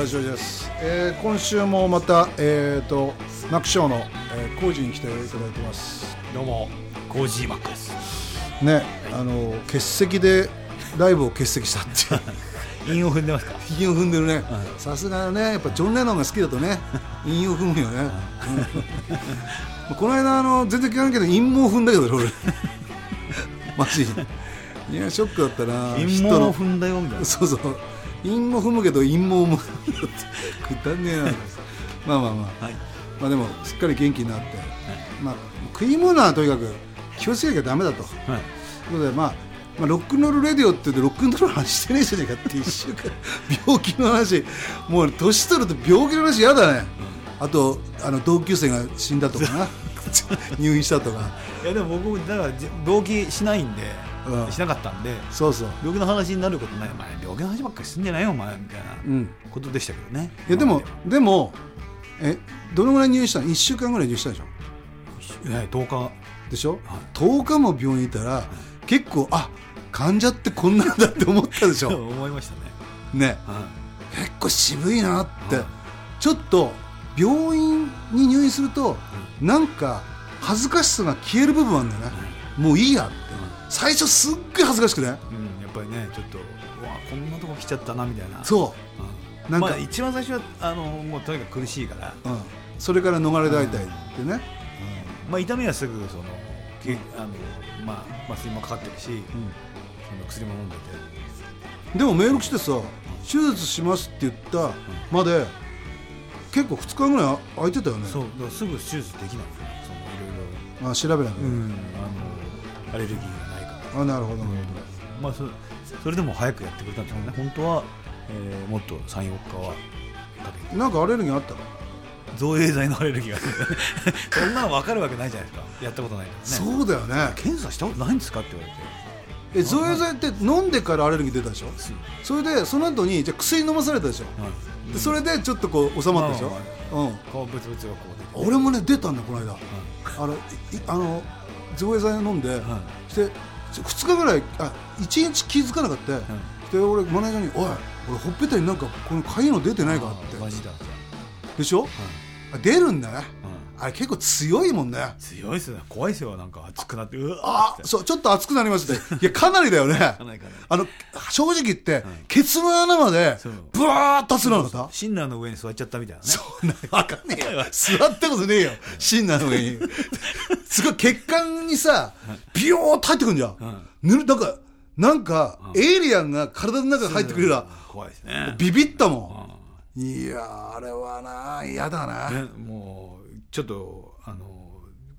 ラビオです、えー今週もまたえっ、とマックショーの、えー、工事に来ていただいてます。どうもコージーマックです。ね、あの欠席でライブを欠席したって韻 を踏んでますか？韻を踏んでるね。さすがねやっぱジョン・レノンが好きだとね韻を踏むよね、うん。この間あの全然聞かんけど韻も踏んだけどね俺。マジいやショックだったな。韻人の。も踏んだよみたいな。そうそう韻も踏むけど韻も踏む。くだんねえな。まあまあまあ。はい。まあでもすっかり元気になって、まあ、食い物はとにかく気をつけなきゃダメだと。はい。ということで、まあ、まあ、ロックンロールレディオって言ってロックンロールの話してねえじゃねえかって 一週間。病気の話。もう年取ると病気の話嫌だね、あとあの同級生が死んだとかな。入院したとか。いやでも僕だからじ病気しないんで、うんしなかったんでそうそう。病気の話になることない。お前病気の話ばっかりすんじゃないよお前みたいなうん。ことでしたけどね。いやでもでもえどのぐらい入院したの？1週間ぐらい入院したでしょ？え10日。でしょ、10日も病院にいたら結構あ患者ってこんなんだって思ったでしょ？思いましたね。ね。は結構渋いなって、はい。ちょっと病院に入院すると、なんか恥ずかしさが消える部分あるんだよね、もういいやって、最初すっごい恥ずかしくね？いうん、やっぱりねちょっとうわこんなとこ来ちゃったなみたいな。そう。ん。なんかまあ、一番最初はあのもうとにかく苦しいから、う、うん、それから逃れられたいってね、まあ、痛みはすぐそのけあの、まあ、麻酔もかかってるし、その薬も飲んでて。でもメール来てさ手術しますって言ったまで結構2日ぐらい空いてたよね。そうだからすぐ手術できないそのいろいろ。あ調べなきゃ、うん。あのアレルギーがないからあなるほど。なるまあそそれでも早くやってくれたんですよね、本当は、えーもっと34日はかけほどなんかアレルギーあったの？造影剤のアレルギーが そんなの分かるわけないじゃないですか。やったことないからね。そうだよね。検査したことないんですかって言われて。え造影剤って飲んでからアレルギー出たでしょ？それでその後にじゃあ薬飲まされたでしょ？はいでそれでちょっとこう収まったでしょ、うん、顔ブツブツがこう出て。俺もね出たんだよこの間、あのいあの造影剤飲んで、はして2日ぐらいあ1日気づかなかった、で俺マネージャーに「おい俺ほっぺたになんかこのかゆいの出てないか?」って。マジだでしょ、あ出るんだね、あれ結構強いもんね。強いですよね。怖いですよ。なんか熱くなってうわあそうちょっと熱くなりますねいやかなりだよね。あの正直言って、ケツの穴までブワーッと熱くなか？ったシンナーの上に座っちゃったみたいなね。そんなわかんねえよ。座ったことねえよ。シンナーの上に。すごい血管にさ、ビヨーっと入ってくんじゃん。ぬる、なんか、なんか、エイリアンが体の中に入ってくれるら、怖いですねビビったもん。いやー、あれはな、嫌だな。ねもうちょっとあの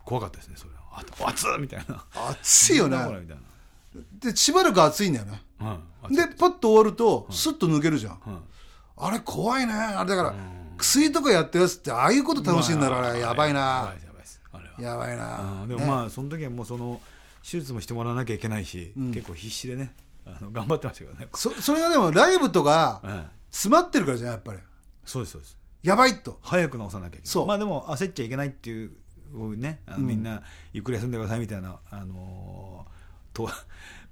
怖かったですねそれはあ熱っみたいな熱いよね。で、しばらく熱いんだよね。で、パッと終わると、スッと抜けるじゃん。うんあれ怖いね。あれだから、薬とかやってるやつって、ああいうこと楽しいんだろ、あれ。やばいやなやばいな。う。ん。でもまあその時はもうその手術もしてもらわなきゃいけないし、結構必死でねあの頑張ってましたけどね、そそれがでも、ライブとか、うん詰まってるからじゃん、やっぱり。そうですそうです。やばいと。早く治さなきゃいけない。そう。まあでも焦っちゃいけないっていうねあのみんなゆっくり休んでくださいみたいな、あのーと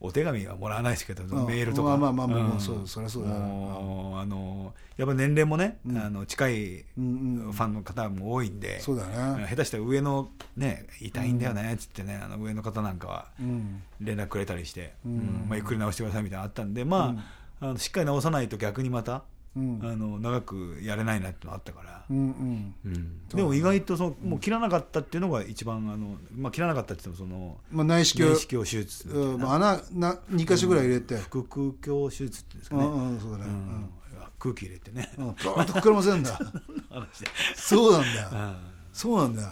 お手紙はもらわないですけど、ん。メールとか。まあまあまあまあもうそうそりゃそうだあのーやっぱ年齢もね、あの近いファンの方も多いんで、そうだね下手したら上のね痛いんだよねっつってね、あの上の方なんかはうん。連絡くれたりして、うん。まあ、ゆっくり治してくださいみたいなのあったんで、まああのしっかり治さないと逆にまた、うん。あの長くやれないなってのあったから、うんうん。うん。でも意外とそのもう切らなかったっていうのが一番あの、まあ、切らなかったって言ってもそのまあ内視鏡。内視鏡手術まあ穴な2箇所ぐらい入れて。腹腔鏡手術っていうんですかね、うんうんそうだね。うん。空気入れてね、うん。バーッと膨らませるんだ。そうなんだ。ようん。そうなんだ。よ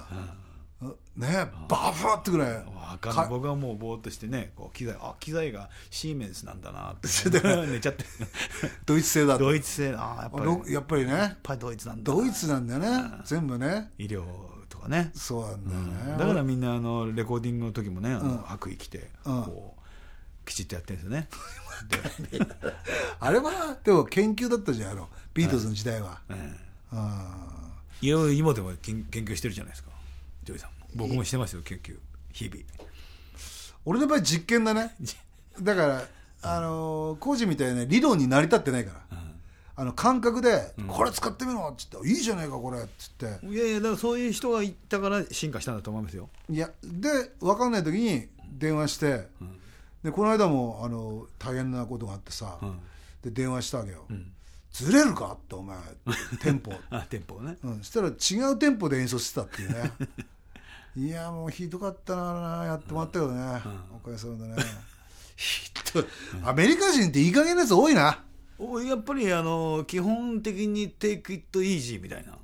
ねバファってぐらい。わかんないか僕はもうぼーっとしてねこう機材あ機材がシーメンスなんだなって。寝ちゃって。ドイツ製だ。ドイツ製。ああやっぱり。ろやっぱりね。やっぱりドイツなんだな。ドイツなんだよね。全部ね。医療とかね。そうなんだよね。だからみんなあのレコーディングの時もねあのうん。白衣着てうん。こうきちっとやってるんですよね。あれはでも研究だったじゃんあのビートルズの時代は。えうん。いや今でも研研究してるじゃないですかジョージさんも。僕もしてますよ研究日々。俺の場合実験だね。だからあのー工事みたいな理論に成り立ってないから。あの感覚で、これ使ってみろっつっていいじゃないかこれっつって。いやいやだからそういう人がいたから進化したんだと思いますよ。いやで分かんない時に電話して、でこの間もあの大変なことがあってさ、ん。で電話したわけよ、ずれるかってお前テンポ。あ店舗ね。うん、そしたら違うテンポで演奏してたっていうね いやもうひどかったなやってもらったけどね、おかげさまでね。ひどい。アメリカ人っていい加減なやつ多いな。おやっぱりあの基本的にテイクイットイージーみたいな。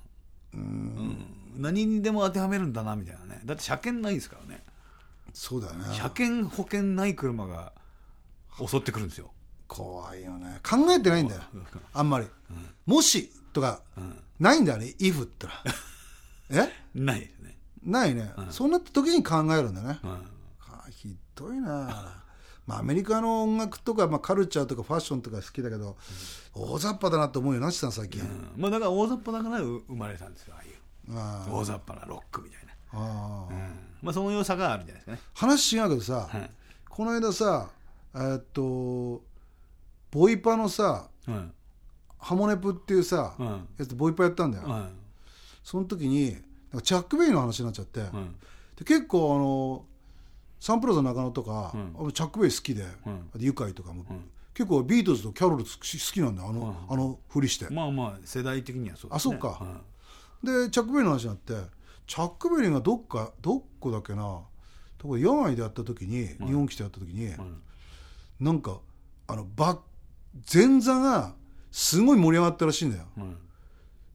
うん。何にでも当てはめるんだなみたいなね。だって車検ないですからね。そうだよね車検保険ない車が襲ってくるんですよ。怖いよね。考えてないんだよ。あんまり、もしとか、ないんだよね。if ってのは。え？ないですね、ないね、そうなった時に考えるんだね、うん。あひどいな。まあ、アメリカの音楽とか、まあ、カルチャーとかファッションとか好きだけど、大雑把だなと思うよなしさん最近、うん。まあ、だから大雑把だからう生まれたんですよああいう。あ大雑把なロックみたいな、ああ。うん。まあ、その良さがあるんじゃないですかね。話違うけどさ、はい。この間さえーっとボイパのさうん。ハモネプっていうさ、うん。やつボイパやったんだよ、うん。その時になんかチャック・ベイの話になっちゃって、うん。で結構あのサンプラザ中野とか、うん。俺チャック・ベイ好きで、ん。あとユカイとかも、ん。結構ビートルズとキャロル好きなんだよ。あの,、あのふりして、まあまあ世代的にはそうですね。あそうか。うん。でチャック・ベリーの話になってチャック・ベリーがどっかどこだっけな。とこ野外でやった時に、日本来てやった時に、ん。なんかあのバッ前座がすごい盛り上がったらしいんだよ。うん。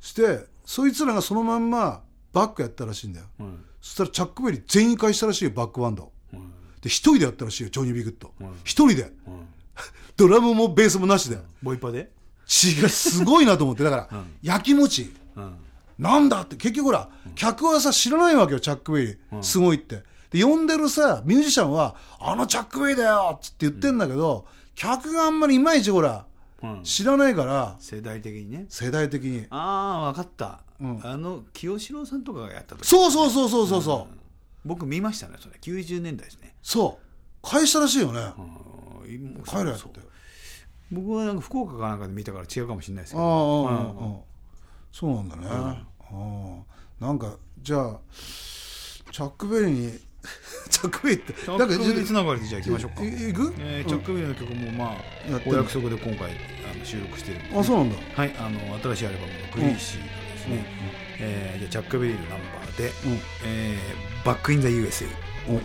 してそいつらがそのまんまバックやったらしいんだよ。うんそしたらチャック・ベリー全員返したらしいよバックバンド。うんで一人でやったらしいよジョニー・ B・グッド。うん一人で。うん ドラムもベースもなしで。ボイパで？血がすごいなと思って。だから、うんやきもちうんなんだって。結局ほら、客はさ知らないわけよチャック・ベリー、すごいって。で呼んでるさミュージシャンは「あのチャック・ベリーだよ!」っつって言ってんだけど、客があんまりいまいちほらうん。知らないから。世代的にね。世代的に。ああ分かった、うん。あの清志郎さんとかがやった時。そうそうそうそうそうそう、僕見ましたねそれ。90年代ですね。そう。返したらしいよね、うん。帰れって。そう。僕はなんか福岡かなんかで見たから違うかもしれないですけああどああああそうなんだね、ああなんかじゃあチャック・ベリーにチャック・ベリーって。チャックベリーつながりでじゃあ行きましょうか、いいくえーチャックベリーの曲もまあお約束で今回あの収録してるんで。あそうなんだ。はいあの新しいアルバムの「グリーシー」がですね、えーじゃあチャックベリーのナンバーでうん「えーバック・イン・ザ・ USA」お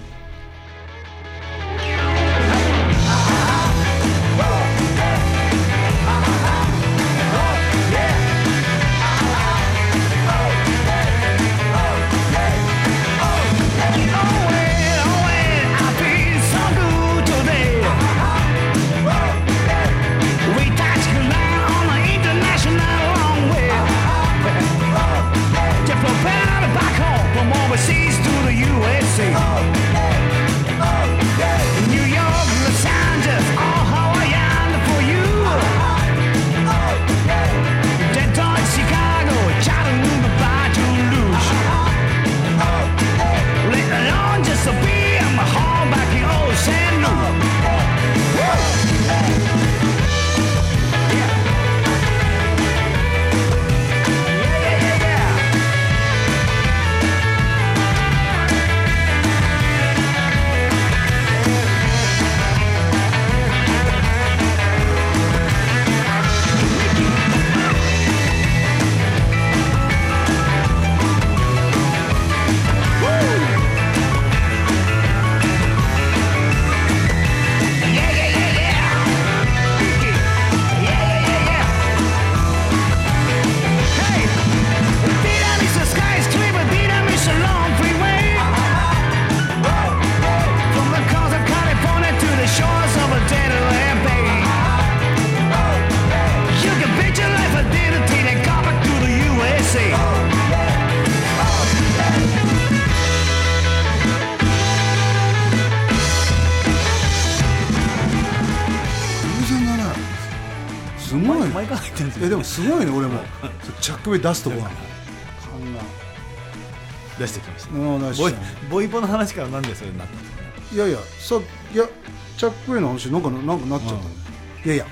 すごいね俺も。チャック・ベリー出すとこが出してきましたボイボイパの話からなんでそれになったんですかねいやいやさいやチャック・ベリーの話なんかなんかなっちゃった。ね、いやいや。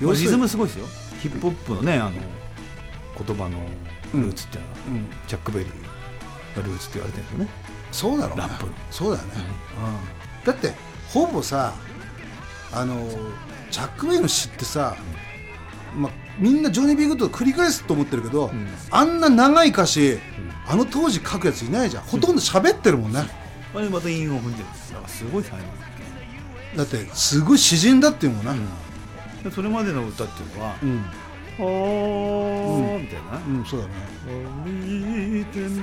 リズムすごいですよ。ヒップホップのねあの言葉のルーツっていうのは、うん。チャック・ベリーがルーツって言われてるんですよね。そうだろうねラップの。そうだよね、うん。だってほぼさあのチャック・ベイの詩ってさ、まあ、みんなジョニー・ビーグッドを繰り返すと思ってるけど、ん。あんな長い歌詞、あの当時書くやついないじゃん。ほとんど喋ってるもんね。あれまた韻を踏んでる。すごい才能。だってすごい詩人だっていうもんな、でそれまでの歌っていうのはうん「おー」みたいな。うん、そうだね「見てんだ」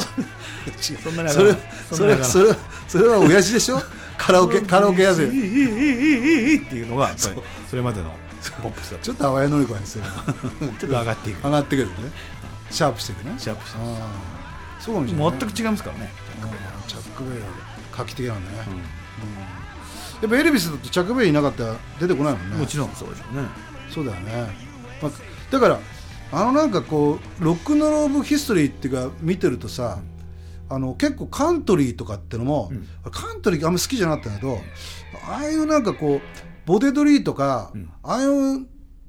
そんなにそれそれそれそれは親父でしょ？カラオケカラオケやつっていうのがそれまでのポップスだちょっと淡谷のり子ですよ ちょっと上がっていく。上がってくるね。シャープしていくね。シャープしてそうかもしれない？全く違いますからね。うんチャック・ベイは画期的なのね、うん。やっぱエルビスだとチャック・ベイいなかったら出てこないもんね。もちろんそうでしょうね。そうだよね、まあ、だからあのなんかこうロックンローブ・ヒストリーっていうか見てるとさ、あの結構カントリーとかってのも、うん。カントリーあんま好きじゃなかったんだけどああいうなんかこうボデドリーとか、ん。ああいう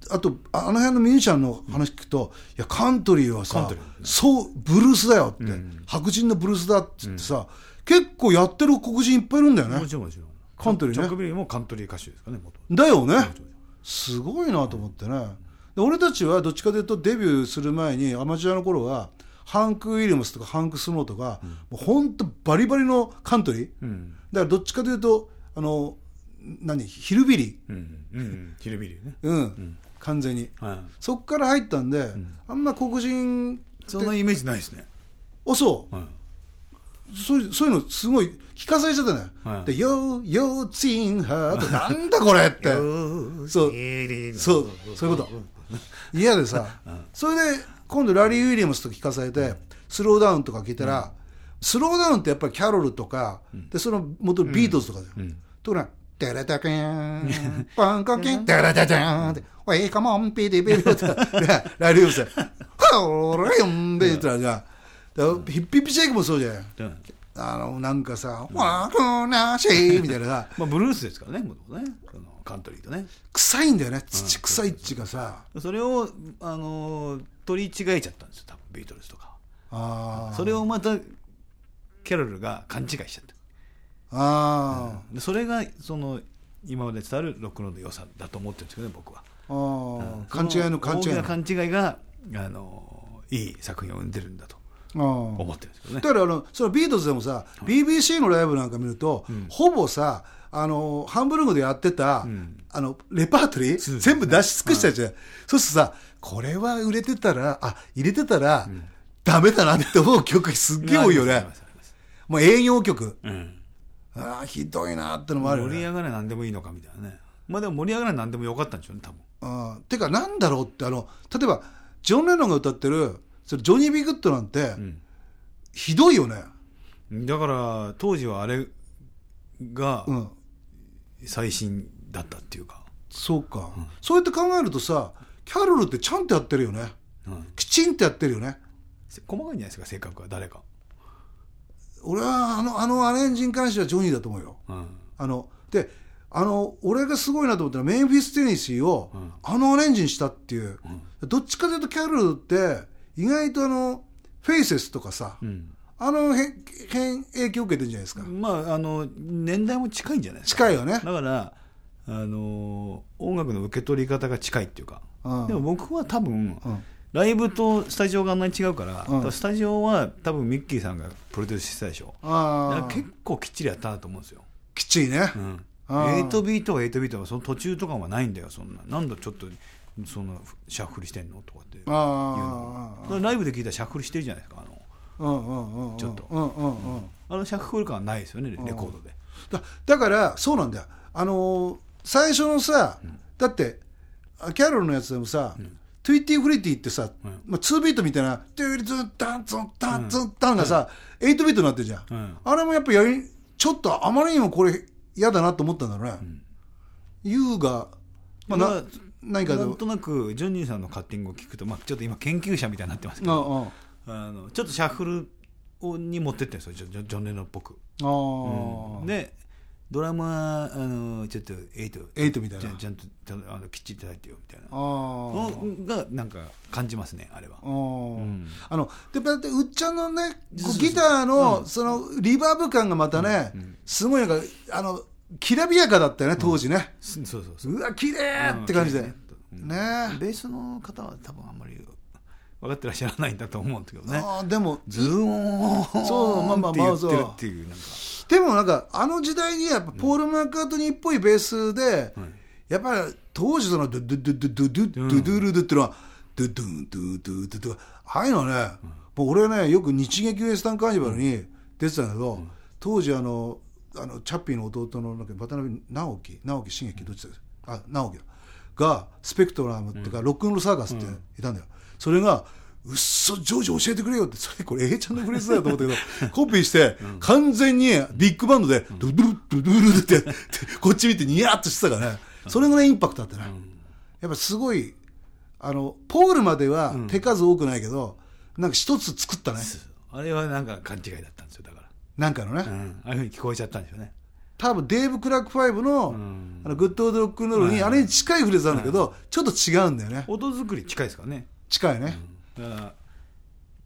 あとあの辺のミュージシャンの話聞くと、いやカントリーはカさそうブルースだよって、うん。白人のブルースだっつってさ、結構やってる黒人いっぱいいるんだよね。もちろんもちろん。カントリーね。チャックベリーもカントリー歌手ですかね元だよね。々すごいなと思ってね。で俺たちはどっちかというとデビューする前にアマチュアの頃はハンク・ウィリアムスとかハンク・スノーとか、もう本当バリバリのカントリー。うん。だからどっちかというとあの何？ヒルビリ。うんうんヒルビリーねー、うん。完全に。はい。そっから入ったんで、あんま黒人そんなイメージないですね。あそう。はい。そういうそういうのすごい聞かされちゃったね、はい。で「よーよーツインハート」なんだこれって。そう。そう。そう。いうこと。嫌でさ、それで今度ラリー・ウィリアムスと聞かされてスローダウンとか聞いたら、スローダウンってやっぱりキャロルとか、でその元ビートルズとかだよ、ところが「テレタケンパンコキンテレタチャン」って「ウェイカモンピディビビ」とかでラリー・ウスで「ホーレンベ」って言ったらじゃあだからヒッピッピシェイクもそうじゃん。うん。あのなんかさ「ワクナシー」みたいなさ。まあブルースですからね元々ね。そのカントリーとね。臭いんだよね。土臭いっちゅうかさそれをあのー取り違えちゃったんですよ多分ビートルズとかあー。それをまたキャロルが勘違いしちゃったあでそれがその今まで伝わるロックンロールの良さだと思ってるんですけどね僕は。ー。あー勘違いの勘違いの。勘違いがあのいい作品を生んでるんだと思ってるんですけどね。だからあのそのビートルズでもさ、BBC のライブなんか見ると、ほぼさあのハンブルグでやってた、ん。あのレパートリー全部出し尽くしたじゃん、そうするとさこれは売れてたらあ入れてたら、ダメだなって思う曲すっげえ多いよね。もう営業曲ありますああひどいなってのうんもある盛り上がれ何でもいいのかみたいなね。まあでも盛り上がれ何でもよかったんでしょうね多分。あーてかなんだろうってあの例えばジョン・レノンが歌ってるそれジョニー・ビー・グッドなんて、んひどいよね。だから当時はあれがうん。最新だったっていうか、そうか、そうやって考えるとさキャロルってちゃんとやってるよね。うん。きちんとやってるよね。細かいんじゃないですか性格が誰か、俺はあのあのアレンジに関してはジョニーだと思うよ。うん。あのであの俺がすごいなと思ったのはメンフィス・テネシーを、うん。あのアレンジにしたっていう、どっちかというとキャロルって意外とあのフェイセスとかさ、うん。あのへ変影響を受けてるんじゃないですか、まああの年代も近いんじゃないですか。近いよね。だからあの音楽の受け取り方が近いっていうか、うん。でも僕は多分、うんライブとスタジオがあんなに違うから、うん。スタジオは多分ミッキーさんがプロデュースしてたでしょ。ああ。結構きっちりやったなと思うんですよ、きっちりね、うん、あー8ビートは8ビートはその途中とかはないんだよそんな。なんだちょっとそのシャッフルしてんのとかっていうあのライブで聞いたらシャッフルしてるじゃないですかあの。ちょっと。あのシャッフル感はないですよねレレコードで。だだからそうなんだよ。あのー最初のさ、だってあキャロルのやつでもさ、トゥッティ・フルッティってさ、うん。まあ、2ビートみたいな「トゥリツンタンツンタンツンタン」がさ、8ビートになってるじゃん、うん。あれもやっぱやりちょっとあまりにもこれ嫌だなと思ったんだろうね、優が、まあ、なまあ何かでなんとなくジョニーさんのカッティングを聞くと、まあ、ちょっと今研究者みたいになってますけあど。ああ。のちょっとシャッフルをに持ってってるんですよジョジョジョン・レノンっぽく、ああ、でドラムはあのちょっとエイト。エイトみたいな。ちゃんちゃんとたあのきっちり叩いてよみたいな。あがなんか感じますねあれは。あー。うん。あのでだってうっちゃんのねギターのそのリバーブ感がまたね、すごいなんかあのきらびやかだったよね当時ね、そうそうそうう。わ綺麗って感じで、うんね。ベースの方は多分あんまり分かってらっしゃらないんだと思うんですけどね。あーでもズーンそうまあまあまあそうっていうなんかでもなんかあの時代にやっぱポール・マーカートニーっぽいベースで、やっぱり当時そのドゥドゥドゥドゥドゥドゥドゥルドゥっていうのはドゥドゥドゥドゥドゥドゥああいうのね、もう俺ねよく日劇ウエスタンカーニバルに出てたんだけど、当時あのあのチャッピーの弟の渡辺直樹直樹茂樹どっちだあ直樹だがスペクトラムっていうか、ロックンロールサーカスっていたんだよ。それがうっそジョージ教えてくれよって。それこれ A ちゃんのフレーズだと思ったけど コピーして完全にビッグバンドでドゥドゥドゥドゥルルって こっち見てニヤッとしてたからね。それぐらいインパクトあってね。やっぱすごいあのポールまでは手数多くないけどなんか一つ作ったね。あれはなんか勘違いだったんですよだから、なんかのね。うん、ああいうふうに聞こえちゃったんですよね。多分デイヴ・クラーク5のあのグッド・オールド・ロックンロールにあれに近いフレーズなんだけどちょっと違うんだよね。音作り近いですからね。近いねだから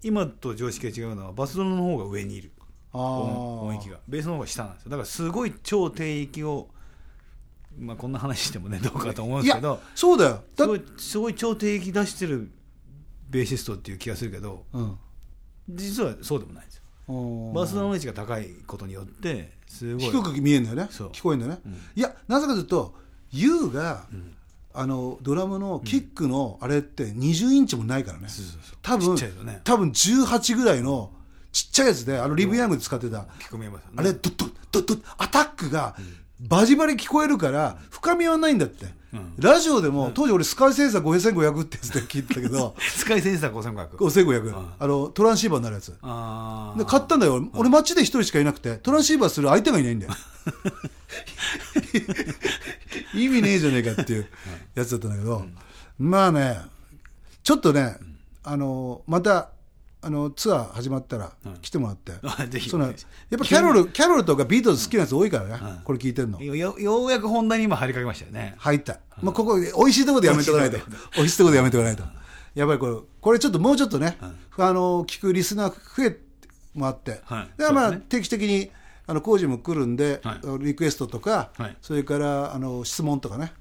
今と常識が違うのはバスドラの方が上にいる。あ音音ー域が。ベースの方が下なんですよ。だからすごい超低域をまあこんな話してもね どうかと思うんですけどそうだよ。だすごいすごい超低域出してるベーシストっていう気がするけどうん。実はそうでもないんですよ。バスドラの位置が高いことによってすごい。低く見えるんだよね。そう。聞こえるんだよね、いやなぜかというと YOU が、あのドラムのキックのあれって20インチもないからね、多分ね。多分18ぐらいのちっちゃいやつであのリブ・ヤングで使ってた、聞こえますよね。あれドッドッドッドッアタックがバジバリ聞こえるから深みはないんだって、ラジオでも、当時俺スカイセンサー5500ってやつで聞いてたけど スカイセンサー5500 5500、あのトランシーバーになるやつ。あで買ったんだよ、俺街で一人しかいなくてトランシーバーする相手がいないんだよ。意味ねえじゃねえかっていうやつだったんだけど、まあねちょっとね、あのまたあのツアー始まったら来てもらって、あぜひ。そのやっぱキャロルキャロルとかビートルズ好きなやつ多いからね、これ聞いてるの。よよようやく本題に今入りかけましたよね。入った、まあ、ここ美味しいところでやめておかないと。美味しいところでやめておかないと。やっぱりこれこれちょっともうちょっとね、あの聞くリスナー増えもあって、まあ、定期的にあの工事も来るんで、はい。リクエストとか、はい。それからあの質問とかね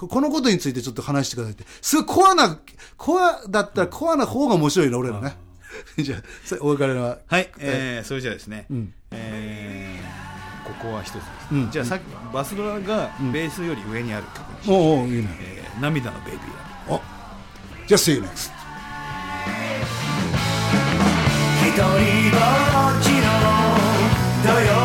ここのことについてちょっと話してくださいって。すごいコアなコアだったらコアな方が面白いな俺らね、じゃあそれお別れは。はい、えー、それじゃあですね、えーここは一つです、うん。じゃあさっきバスドラがベースより上にある曲にしましょうおうおういいね。えー涙のベイビーラブおじゃあ See you next. 一人ぼっちの土曜